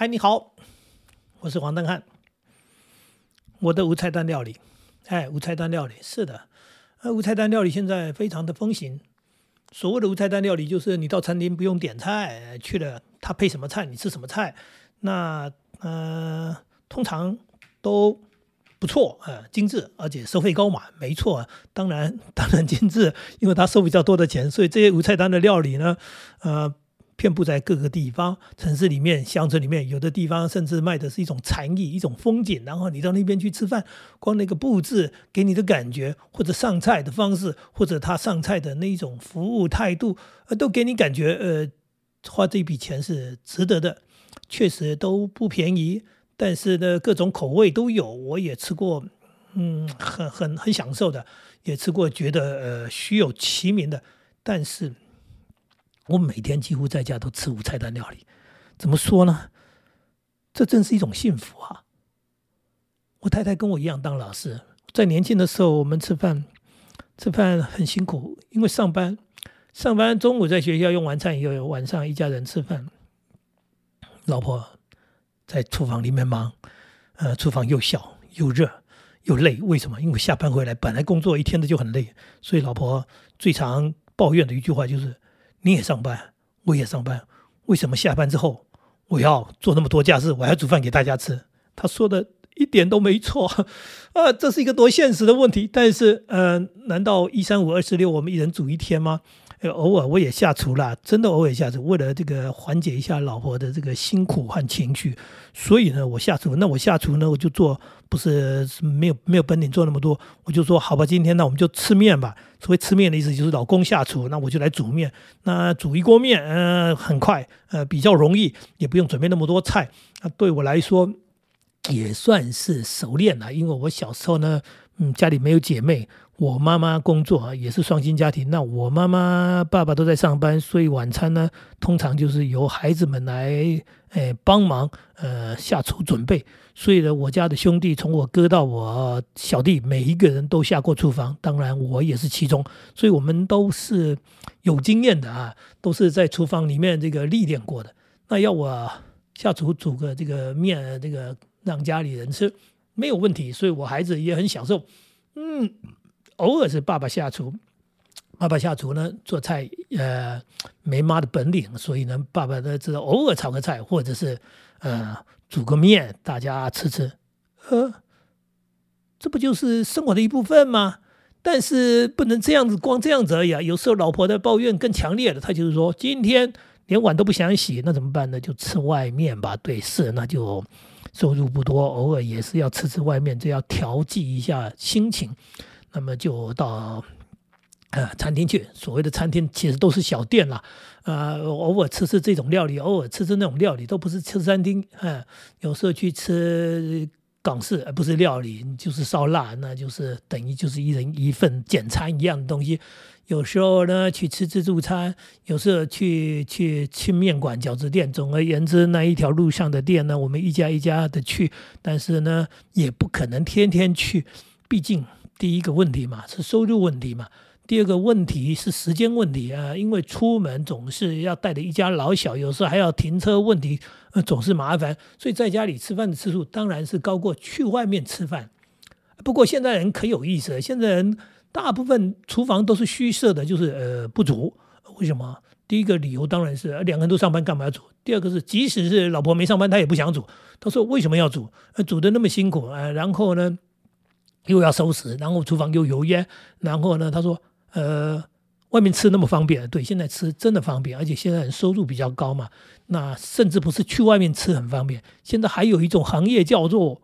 嗨，你好，我是黄登汉。我的无菜单料理，哎，无菜单料理是的，呃，无菜单料理现在非常的风行。所谓的无菜单料理，就是你到餐厅不用点菜，去了他配什么菜，你吃什么菜。那呃，通常都不错，呃，精致，而且收费高嘛，没错。当然，当然精致，因为他收比较多的钱，所以这些无菜单的料理呢，呃。遍布在各个地方，城市里面、乡村里面，有的地方甚至卖的是一种禅意、一种风景。然后你到那边去吃饭，光那个布置给你的感觉，或者上菜的方式，或者他上菜的那一种服务态度，呃，都给你感觉，呃，花这笔钱是值得的。确实都不便宜，但是呢，各种口味都有。我也吃过，嗯，很很很享受的，也吃过觉得呃虚有其名的，但是。我每天几乎在家都吃无菜单料理，怎么说呢？这真是一种幸福啊！我太太跟我一样当老师，在年轻的时候，我们吃饭吃饭很辛苦，因为上班上班中午在学校用完餐以后，晚上一家人吃饭，老婆在厨房里面忙，呃，厨房又小又热又累。为什么？因为下班回来本来工作一天的就很累，所以老婆最常抱怨的一句话就是。你也上班，我也上班，为什么下班之后我要做那么多家事，我还要煮饭给大家吃？他说的一点都没错，啊，这是一个多现实的问题。但是，呃，难道一三五二四六我们一人煮一天吗？偶尔我也下厨啦，真的偶尔下厨，为了这个缓解一下老婆的这个辛苦和情绪，所以呢，我下厨。那我下厨呢，我就做，不是没有没有本领做那么多，我就说好吧，今天那我们就吃面吧。所谓吃面的意思就是老公下厨，那我就来煮面。那煮一锅面，呃，很快，呃，比较容易，也不用准备那么多菜。那对我来说也算是熟练了，因为我小时候呢，嗯，家里没有姐妹。我妈妈工作啊，也是双薪家庭。那我妈妈、爸爸都在上班，所以晚餐呢，通常就是由孩子们来，诶帮忙，呃，下厨准备。所以呢，我家的兄弟，从我哥到我小弟，每一个人都下过厨房，当然我也是其中。所以我们都是有经验的啊，都是在厨房里面这个历练过的。那要我下厨煮个这个面，这个让家里人吃，没有问题。所以我孩子也很享受，嗯。偶尔是爸爸下厨，爸爸下厨呢做菜，呃，没妈的本领，所以呢，爸爸呢只偶尔炒个菜，或者是呃煮个面，大家吃吃，呃，这不就是生活的一部分吗？但是不能这样子，光这样子而已啊！有时候老婆的抱怨更强烈了，她就是说今天连碗都不想洗，那怎么办呢？就吃外面吧。对，是，那就收入不多，偶尔也是要吃吃外面，这要调剂一下心情。那么就到呃餐厅去，所谓的餐厅其实都是小店啦，呃，偶尔吃吃这种料理，偶尔吃吃那种料理，都不是吃餐厅。嗯，有时候去吃港式，而不是料理，就是烧腊，那就是等于就是一人一份简餐一样的东西。有时候呢去吃自助餐，有时候去去去面馆、饺子店。总而言之，那一条路上的店呢，我们一家一家的去，但是呢，也不可能天天去，毕竟。第一个问题嘛是收入问题嘛，第二个问题是时间问题啊，因为出门总是要带着一家老小，有时候还要停车问题，呃，总是麻烦，所以在家里吃饭的次数当然是高过去外面吃饭。不过现在人可有意思了，现在人大部分厨房都是虚设的，就是呃不煮。为什么？第一个理由当然是两个人都上班，干嘛要煮？第二个是即使是老婆没上班，他也不想煮。他说为什么要煮？煮的那么辛苦啊，然后呢？又要收拾，然后厨房又油烟，然后呢？他说：“呃，外面吃那么方便，对，现在吃真的方便，而且现在收入比较高嘛。那甚至不是去外面吃很方便，现在还有一种行业叫做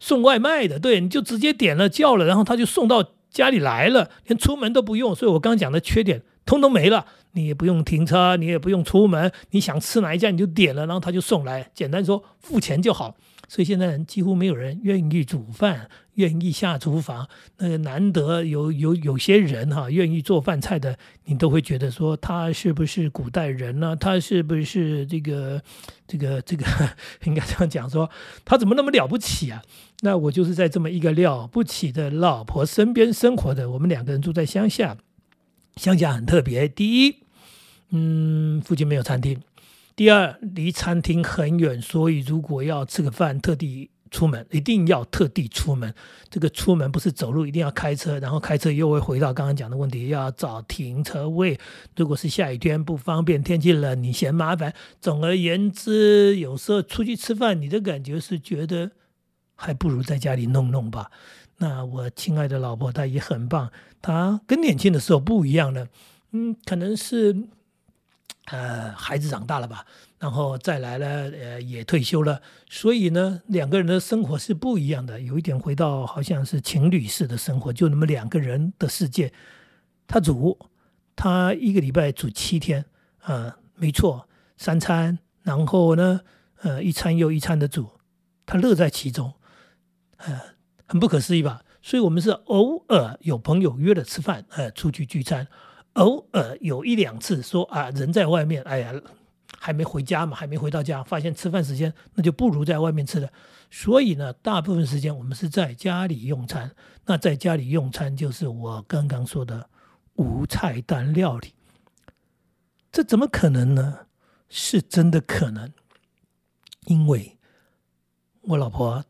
送外卖的，对，你就直接点了叫了，然后他就送到家里来了，连出门都不用。所以我刚刚讲的缺点通通没了，你也不用停车，你也不用出门，你想吃哪一家你就点了，然后他就送来，简单说付钱就好。所以现在几乎没有人愿意煮饭。”愿意下厨房，那个难得有有有些人哈，愿意做饭菜的，你都会觉得说他是不是古代人呢？他是不是这个这个这个 应该这样讲说，他怎么那么了不起啊？那我就是在这么一个了不起的老婆身边生活的。我们两个人住在乡下，乡下很特别。第一，嗯，附近没有餐厅；第二，离餐厅很远，所以如果要吃个饭，特地出门，一定要特地出门。这个出门不是走路，一定要开车，然后开车又会回到刚刚讲的问题，要找停车位。如果是下雨天不方便，天气冷你嫌麻烦。总而言之，有时候出去吃饭，你的感觉是觉得还不如在家里弄弄吧。那我亲爱的老婆她也很棒，她跟年轻的时候不一样了。嗯，可能是。呃，孩子长大了吧，然后再来了，呃，也退休了，所以呢，两个人的生活是不一样的。有一点回到好像是情侣式的生活，就那么两个人的世界。他煮，他一个礼拜煮七天，啊，没错，三餐，然后呢，呃，一餐又一餐的煮，他乐在其中，呃，很不可思议吧？所以我们是偶尔有朋友约了吃饭，呃，出去聚餐。偶尔有一两次说啊，人在外面，哎呀，还没回家嘛，还没回到家，发现吃饭时间那就不如在外面吃了。所以呢，大部分时间我们是在家里用餐。那在家里用餐就是我刚刚说的无菜单料理。这怎么可能呢？是真的可能，因为我老婆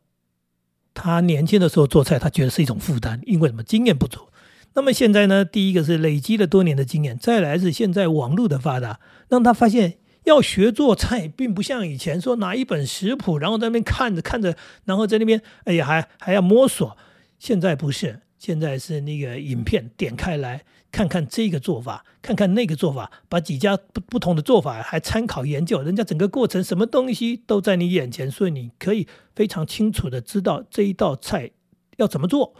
她年轻的时候做菜，她觉得是一种负担，因为什么？经验不足。那么现在呢？第一个是累积了多年的经验，再来是现在网络的发达，让他发现要学做菜，并不像以前说拿一本食谱，然后在那边看着看着，然后在那边哎呀还还要摸索。现在不是，现在是那个影片点开来看看这个做法，看看那个做法，把几家不不同的做法还参考研究，人家整个过程什么东西都在你眼前，所以你可以非常清楚的知道这一道菜要怎么做。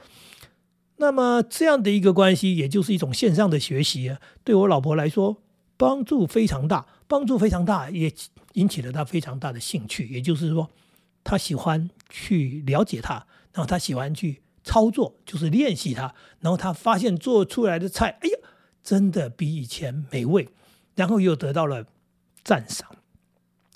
那么这样的一个关系，也就是一种线上的学习，对我老婆来说帮助非常大，帮助非常大，也引起了她非常大的兴趣。也就是说，她喜欢去了解它，然后她喜欢去操作，就是练习它。然后她发现做出来的菜，哎呀，真的比以前美味，然后又得到了赞赏。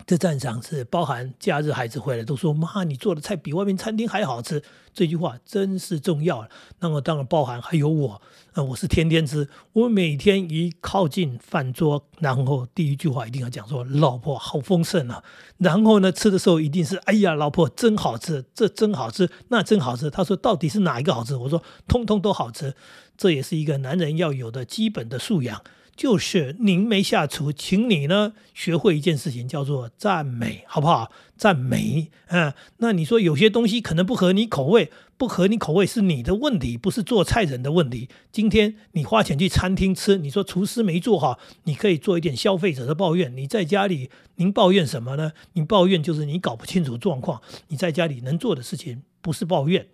这赞赏是包含假日孩子回来都说妈，你做的菜比外面餐厅还好吃。这句话真是重要。那么当然包含还有我，呃，我是天天吃。我每天一靠近饭桌，然后第一句话一定要讲说：“老婆好丰盛啊。”然后呢，吃的时候一定是：“哎呀，老婆真好吃，这真好吃，那真好吃。”他说：“到底是哪一个好吃？”我说：“通通都好吃。”这也是一个男人要有的基本的素养。就是您没下厨，请你呢学会一件事情，叫做赞美，好不好？赞美，嗯，那你说有些东西可能不合你口味，不合你口味是你的问题，不是做菜人的问题。今天你花钱去餐厅吃，你说厨师没做好，你可以做一点消费者的抱怨。你在家里，您抱怨什么呢？你抱怨就是你搞不清楚状况。你在家里能做的事情不是抱怨，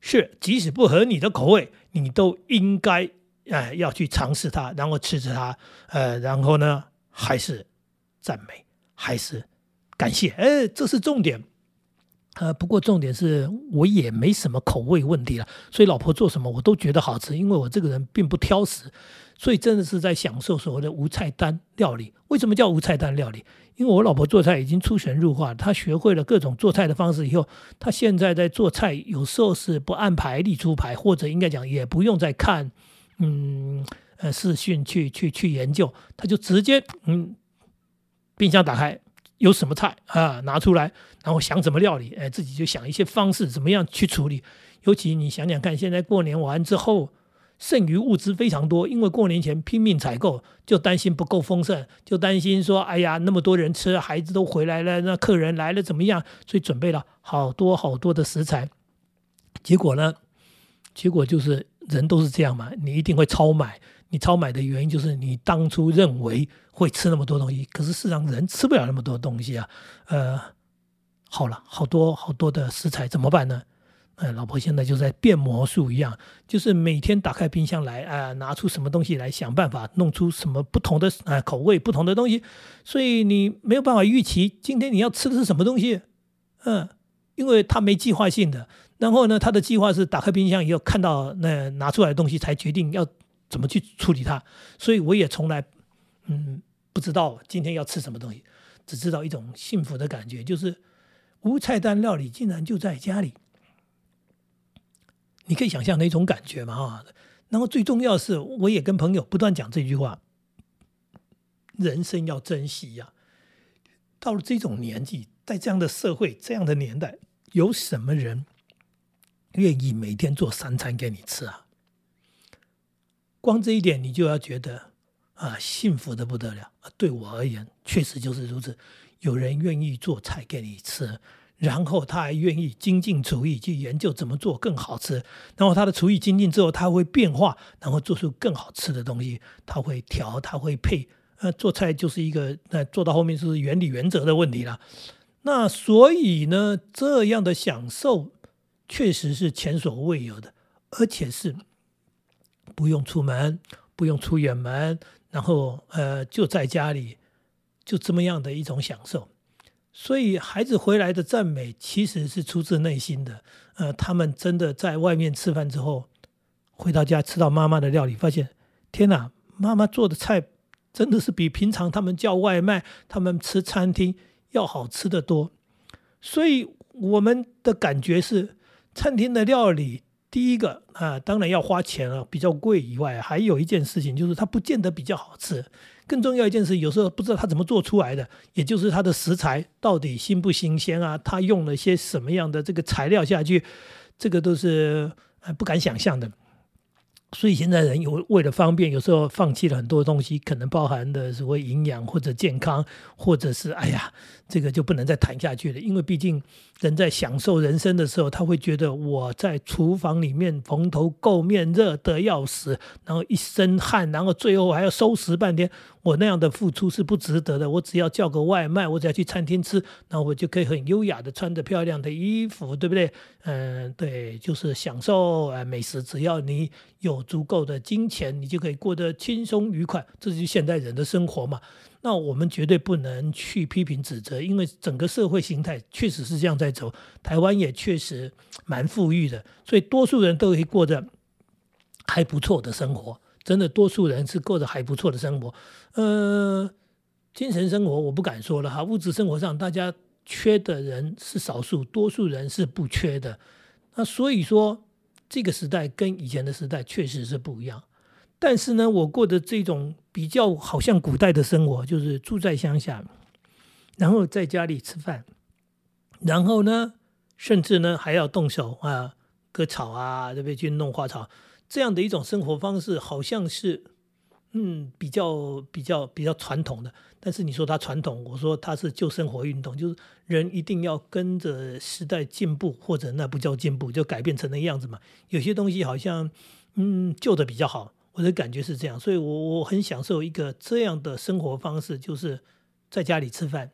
是即使不合你的口味，你都应该。哎，要去尝试它，然后吃着它，呃，然后呢，还是赞美，还是感谢，哎，这是重点。呃，不过重点是我也没什么口味问题了，所以老婆做什么我都觉得好吃，因为我这个人并不挑食，所以真的是在享受所谓的无菜单料理。为什么叫无菜单料理？因为我老婆做菜已经出神入化，她学会了各种做菜的方式以后，她现在在做菜有时候是不按牌理出牌，或者应该讲也不用再看。嗯，呃，视讯去去去研究，他就直接嗯，冰箱打开，有什么菜啊，拿出来，然后想怎么料理，哎，自己就想一些方式，怎么样去处理。尤其你想想看，现在过年完之后，剩余物资非常多，因为过年前拼命采购，就担心不够丰盛，就担心说，哎呀，那么多人吃，孩子都回来了，那客人来了怎么样？所以准备了好多好多的食材，结果呢，结果就是。人都是这样嘛，你一定会超买。你超买的原因就是你当初认为会吃那么多东西，可是事实上人吃不了那么多东西啊。呃，好了，好多好多的食材怎么办呢？呃，老婆现在就在变魔术一样，就是每天打开冰箱来啊，拿出什么东西来想办法弄出什么不同的啊口味不同的东西。所以你没有办法预期今天你要吃的是什么东西，嗯，因为他没计划性的。然后呢，他的计划是打开冰箱以后看到那拿出来的东西才决定要怎么去处理它。所以我也从来嗯不知道今天要吃什么东西，只知道一种幸福的感觉，就是无菜单料理竟然就在家里。你可以想象那种感觉嘛啊！然后最重要是，我也跟朋友不断讲这句话：人生要珍惜呀。到了这种年纪，在这样的社会、这样的年代，有什么人愿意每天做三餐给你吃啊？光这一点，你就要觉得啊，幸福的不得了。对我而言，确实就是如此。有人愿意做菜给你吃，然后他还愿意精进厨艺，去研究怎么做更好吃。然后他的厨艺精进之后，他会变化，然后做出更好吃的东西。他会调，他会配。呃，做菜就是一个，那做到后面是原理原则的问题了。那所以呢，这样的享受确实是前所未有的，而且是。不用出门，不用出远门，然后呃就在家里，就这么样的一种享受。所以孩子回来的赞美其实是出自内心的。呃，他们真的在外面吃饭之后，回到家吃到妈妈的料理，发现天哪，妈妈做的菜真的是比平常他们叫外卖、他们吃餐厅要好吃的多。所以我们的感觉是，餐厅的料理。第一个啊，当然要花钱啊，比较贵以外，还有一件事情就是它不见得比较好吃。更重要一件事，有时候不知道它怎么做出来的，也就是它的食材到底新不新鲜啊？它用了些什么样的这个材料下去，这个都是不敢想象的。所以现在人有为了方便，有时候放弃了很多东西，可能包含的所谓营养或者健康，或者是哎呀，这个就不能再谈下去了。因为毕竟人在享受人生的时候，他会觉得我在厨房里面蓬头垢面，热得要死，然后一身汗，然后最后还要收拾半天。我那样的付出是不值得的。我只要叫个外卖，我只要去餐厅吃，那我就可以很优雅的穿着漂亮的衣服，对不对？嗯，对，就是享受呃美食。只要你有足够的金钱，你就可以过得轻松愉快。这就是现代人的生活嘛。那我们绝对不能去批评指责，因为整个社会形态确实是这样在走。台湾也确实蛮富裕的，所以多数人都可以过着还不错的生活。真的，多数人是过着还不错的生活，呃，精神生活我不敢说了哈。物质生活上，大家缺的人是少数，多数人是不缺的。那所以说，这个时代跟以前的时代确实是不一样。但是呢，我过的这种比较好像古代的生活，就是住在乡下，然后在家里吃饭，然后呢，甚至呢还要动手啊，割草啊，对不对？去弄花草。这样的一种生活方式，好像是，嗯，比较比较比较传统的。但是你说它传统，我说它是旧生活运动，就是人一定要跟着时代进步，或者那不叫进步，就改变成那样子嘛。有些东西好像，嗯，旧的比较好，我的感觉是这样。所以我我很享受一个这样的生活方式，就是在家里吃饭，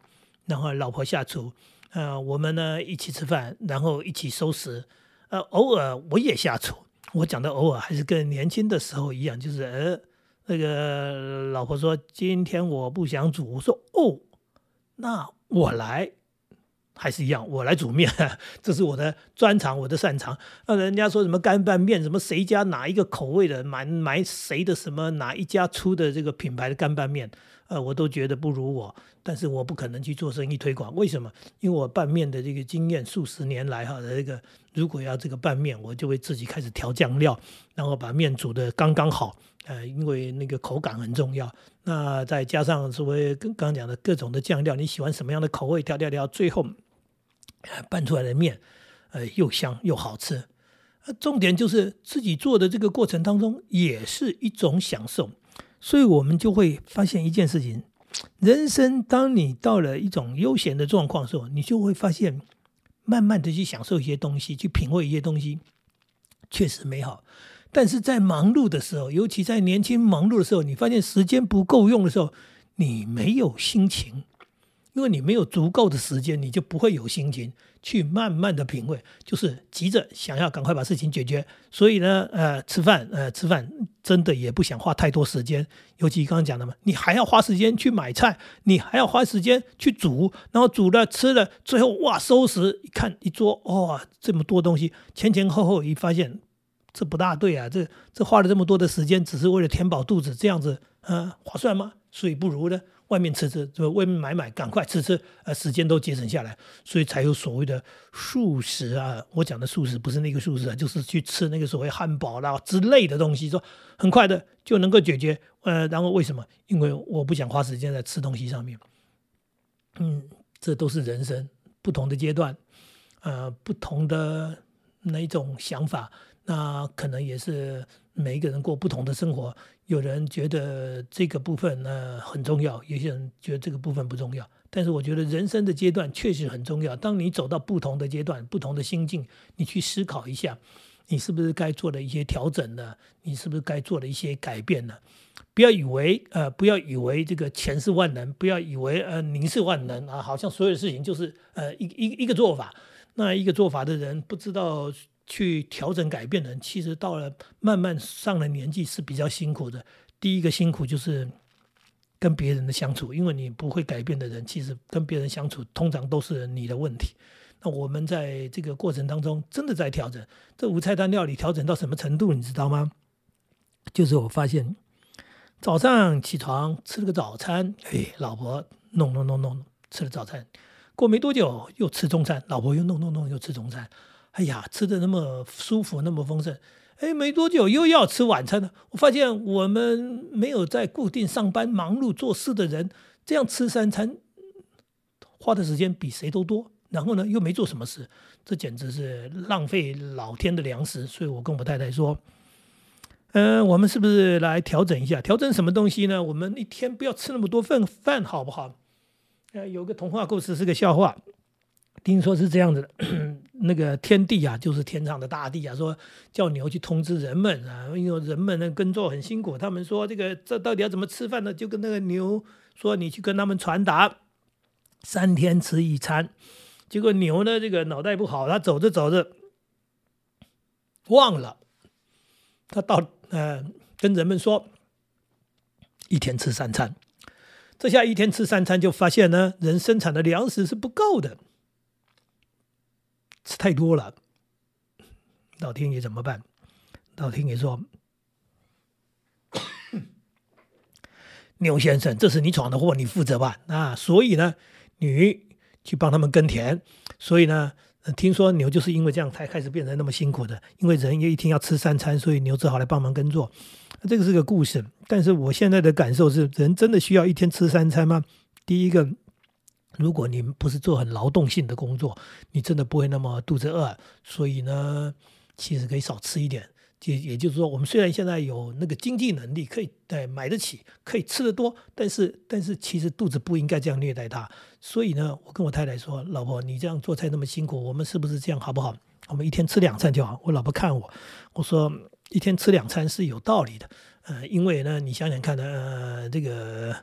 然后老婆下厨，呃，我们呢一起吃饭，然后一起收拾，呃，偶尔我也下厨。我讲的偶尔还是跟年轻的时候一样，就是呃，那个老婆说今天我不想煮，我说哦，那我来，还是一样，我来煮面，这是我的专长，我的擅长。那人家说什么干拌面，什么谁家哪一个口味的，买买谁的什么哪一家出的这个品牌的干拌面。呃，我都觉得不如我，但是我不可能去做生意推广。为什么？因为我拌面的这个经验，数十年来哈这个，如果要这个拌面，我就会自己开始调酱料，然后把面煮的刚刚好。呃，因为那个口感很重要。那再加上所谓刚刚讲的各种的酱料，你喜欢什么样的口味，调调调，最后拌出来的面，呃，又香又好吃。重点就是自己做的这个过程当中，也是一种享受。所以我们就会发现一件事情：人生当你到了一种悠闲的状况时候，你就会发现，慢慢的去享受一些东西，去品味一些东西，确实美好。但是在忙碌的时候，尤其在年轻忙碌的时候，你发现时间不够用的时候，你没有心情。因为你没有足够的时间，你就不会有心情去慢慢的品味，就是急着想要赶快把事情解决。所以呢，呃，吃饭，呃，吃饭真的也不想花太多时间。尤其刚刚讲的嘛，你还要花时间去买菜，你还要花时间去煮，然后煮了吃了，最后哇，收拾一看一桌，哇，这么多东西，前前后后一发现，这不大对啊，这这花了这么多的时间，只是为了填饱肚子，这样子，呃，划算吗？所以不如呢。外面吃吃，就外面买买，赶快吃吃，呃，时间都节省下来，所以才有所谓的素食啊。我讲的素食不是那个素食啊，就是去吃那个所谓汉堡啦之类的东西，说很快的就能够解决。呃，然后为什么？因为我不想花时间在吃东西上面。嗯，这都是人生不同的阶段，呃，不同的那一种想法，那可能也是每一个人过不同的生活。有人觉得这个部分呢很重要，有些人觉得这个部分不重要。但是我觉得人生的阶段确实很重要。当你走到不同的阶段、不同的心境，你去思考一下，你是不是该做的一些调整呢？你是不是该做的一些改变呢？不要以为呃，不要以为这个钱是万能，不要以为呃您是万能啊，好像所有的事情就是呃一一一个做法。那一个做法的人不知道。去调整改变的人，其实到了慢慢上了年纪是比较辛苦的。第一个辛苦就是跟别人的相处，因为你不会改变的人，其实跟别人相处通常都是你的问题。那我们在这个过程当中，真的在调整。这五菜单料理调整到什么程度，你知道吗？就是我发现早上起床吃了个早餐，哎，老婆弄弄弄弄吃了早餐，过没多久又吃中餐，老婆又弄弄弄又吃中餐。哎呀，吃的那么舒服，那么丰盛，哎，没多久又要吃晚餐了。我发现我们没有在固定上班、忙碌做事的人，这样吃三餐花的时间比谁都多。然后呢，又没做什么事，这简直是浪费老天的粮食。所以我跟我太太说：“嗯，我们是不是来调整一下？调整什么东西呢？我们一天不要吃那么多份饭，好不好？”呃，有个童话故事是个笑话。听说是这样子的，那个天帝啊，就是天上的大帝啊，说叫牛去通知人们啊，因为人们呢耕作很辛苦，他们说这个这到底要怎么吃饭呢？就跟那个牛说，你去跟他们传达，三天吃一餐。结果牛呢，这个脑袋不好，他走着走着忘了，他到呃跟人们说，一天吃三餐。这下一天吃三餐，就发现呢，人生产的粮食是不够的。吃太多了，老天爷怎么办？老天爷说：“牛先生，这是你闯的祸，你负责吧。”啊，所以呢，你去帮他们耕田。所以呢，听说牛就是因为这样才开始变成那么辛苦的，因为人也一天要吃三餐，所以牛只好来帮忙耕作。这个是个故事，但是我现在的感受是，人真的需要一天吃三餐吗？第一个。如果你不是做很劳动性的工作，你真的不会那么肚子饿。所以呢，其实可以少吃一点。也也就是说，我们虽然现在有那个经济能力，可以买得起，可以吃得多，但是但是其实肚子不应该这样虐待它。所以呢，我跟我太太说：“老婆，你这样做菜那么辛苦，我们是不是这样好不好？我们一天吃两餐就好。”我老婆看我，我说：“一天吃两餐是有道理的。呃，因为呢，你想想看呢，呃，这个。”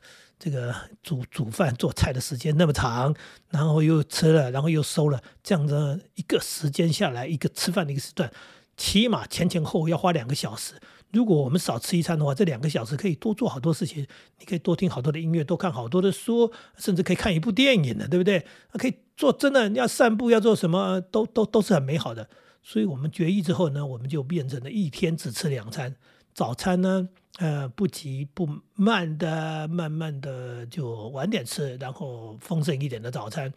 这个煮煮饭做菜的时间那么长，然后又吃了，然后又收了，这样的一个时间下来，一个吃饭的一个时段，起码前前后后要花两个小时。如果我们少吃一餐的话，这两个小时可以多做好多事情，你可以多听好多的音乐，多看好多的书，甚至可以看一部电影的，对不对？可以做真的要散步，要做什么，都都都是很美好的。所以我们决议之后呢，我们就变成了一天只吃两餐，早餐呢。呃，不急不慢的，慢慢的就晚点吃，然后丰盛一点的早餐，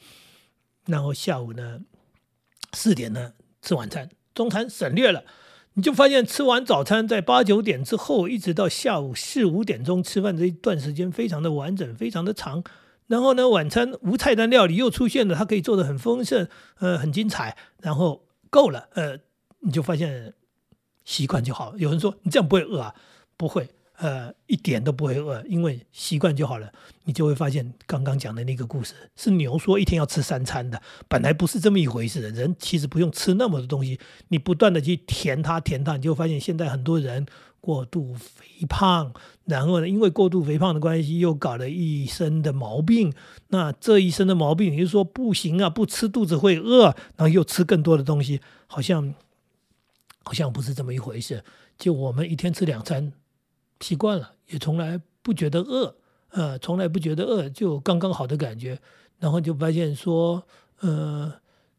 然后下午呢四点呢吃晚餐，中餐省略了，你就发现吃完早餐在八九点之后，一直到下午四五点钟吃饭这一段时间非常的完整，非常的长。然后呢，晚餐无菜单料理又出现了，它可以做的很丰盛，呃，很精彩。然后够了，呃，你就发现习惯就好。有人说你这样不会饿啊？不会，呃，一点都不会饿，因为习惯就好了。你就会发现，刚刚讲的那个故事是牛说一天要吃三餐的，本来不是这么一回事的。人其实不用吃那么多东西，你不断的去填它，填它，你就发现现在很多人过度肥胖，然后呢，因为过度肥胖的关系，又搞了一身的毛病。那这一身的毛病，你就说不行啊，不吃肚子会饿，然后又吃更多的东西，好像好像不是这么一回事。就我们一天吃两餐。习惯了，也从来不觉得饿，呃，从来不觉得饿，就刚刚好的感觉。然后就发现说，呃，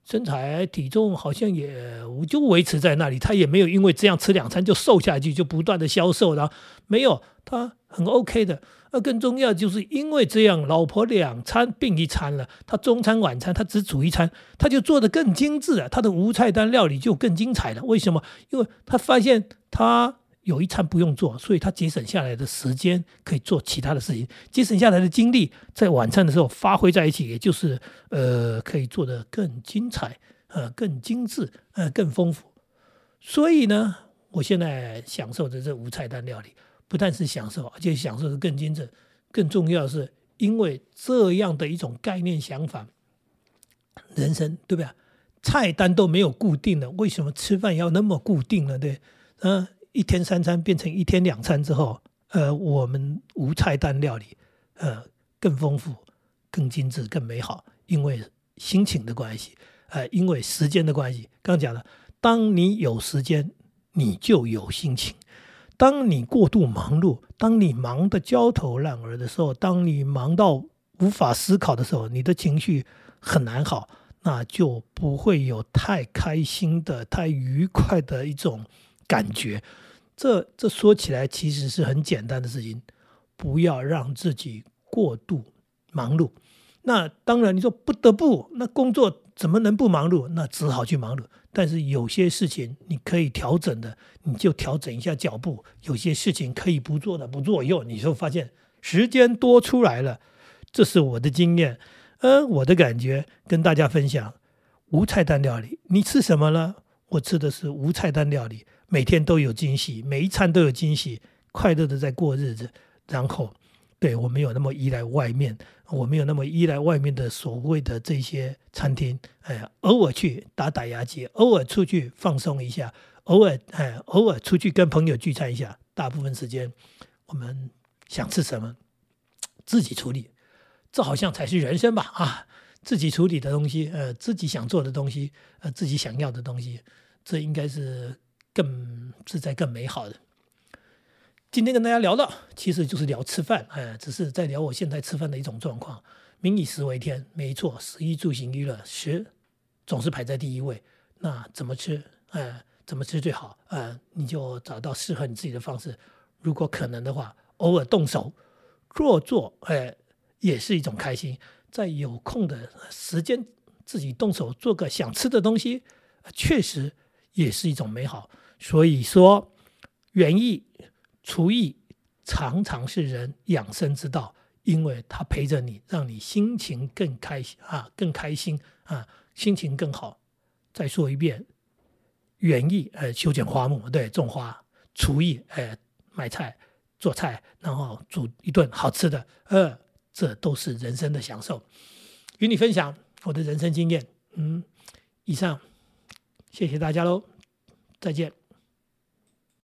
身材体重好像也就维持在那里，他也没有因为这样吃两餐就瘦下去，就不断的消瘦，然后没有，他很 OK 的。那更重要就是因为这样，老婆两餐并一餐了，他中餐晚餐他只煮一餐，他就做的更精致了，他的无菜单料理就更精彩了。为什么？因为他发现他。有一餐不用做，所以他节省下来的时间可以做其他的事情，节省下来的精力在晚餐的时候发挥在一起，也就是呃可以做得更精彩，呃更精致，呃更丰富。所以呢，我现在享受的这无菜单料理，不但是享受，而且享受的更精致。更重要的是，因为这样的一种概念想法，人生对不对？菜单都没有固定的，为什么吃饭要那么固定呢？对，嗯，一天三餐变成一天两餐之后，呃，我们无菜单料理，呃，更丰富、更精致、更美好，因为心情的关系，呃，因为时间的关系。刚讲了，当你有时间，你就有心情；当你过度忙碌，当你忙得焦头烂额的时候，当你忙到无法思考的时候，你的情绪很难好。那就不会有太开心的、太愉快的一种感觉。这这说起来其实是很简单的事情，不要让自己过度忙碌。那当然，你说不得不，那工作怎么能不忙碌？那只好去忙碌。但是有些事情你可以调整的，你就调整一下脚步；有些事情可以不做的，不做以后，你就发现时间多出来了。这是我的经验。嗯，我的感觉跟大家分享，无菜单料理，你吃什么呢？我吃的是无菜单料理，每天都有惊喜，每一餐都有惊喜，快乐的在过日子。然后，对我没有那么依赖外面，我没有那么依赖外面的所谓的这些餐厅。哎，偶尔去打打牙祭，偶尔出去放松一下，偶尔哎，偶尔出去跟朋友聚餐一下。大部分时间，我们想吃什么，自己处理。这好像才是人生吧啊！自己处理的东西，呃，自己想做的东西，呃，自己想要的东西，这应该是更自在、更美好的。今天跟大家聊的其实就是聊吃饭，哎，只是在聊我现在吃饭的一种状况。民以食为天，没错，食衣住行娱乐，食总是排在第一位。那怎么吃？哎，怎么吃最好？呃，你就找到适合你自己的方式。如果可能的话，偶尔动手做做，哎。也是一种开心，在有空的时间自己动手做个想吃的东西，确实也是一种美好。所以说，园艺、厨艺常常是人养生之道，因为它陪着你，让你心情更开心啊，更开心啊，心情更好。再说一遍，园艺呃修剪花木，对，种花；厨艺呃买菜做菜，然后煮一顿好吃的，呃。这都是人生的享受，与你分享我的人生经验。嗯，以上，谢谢大家喽，再见。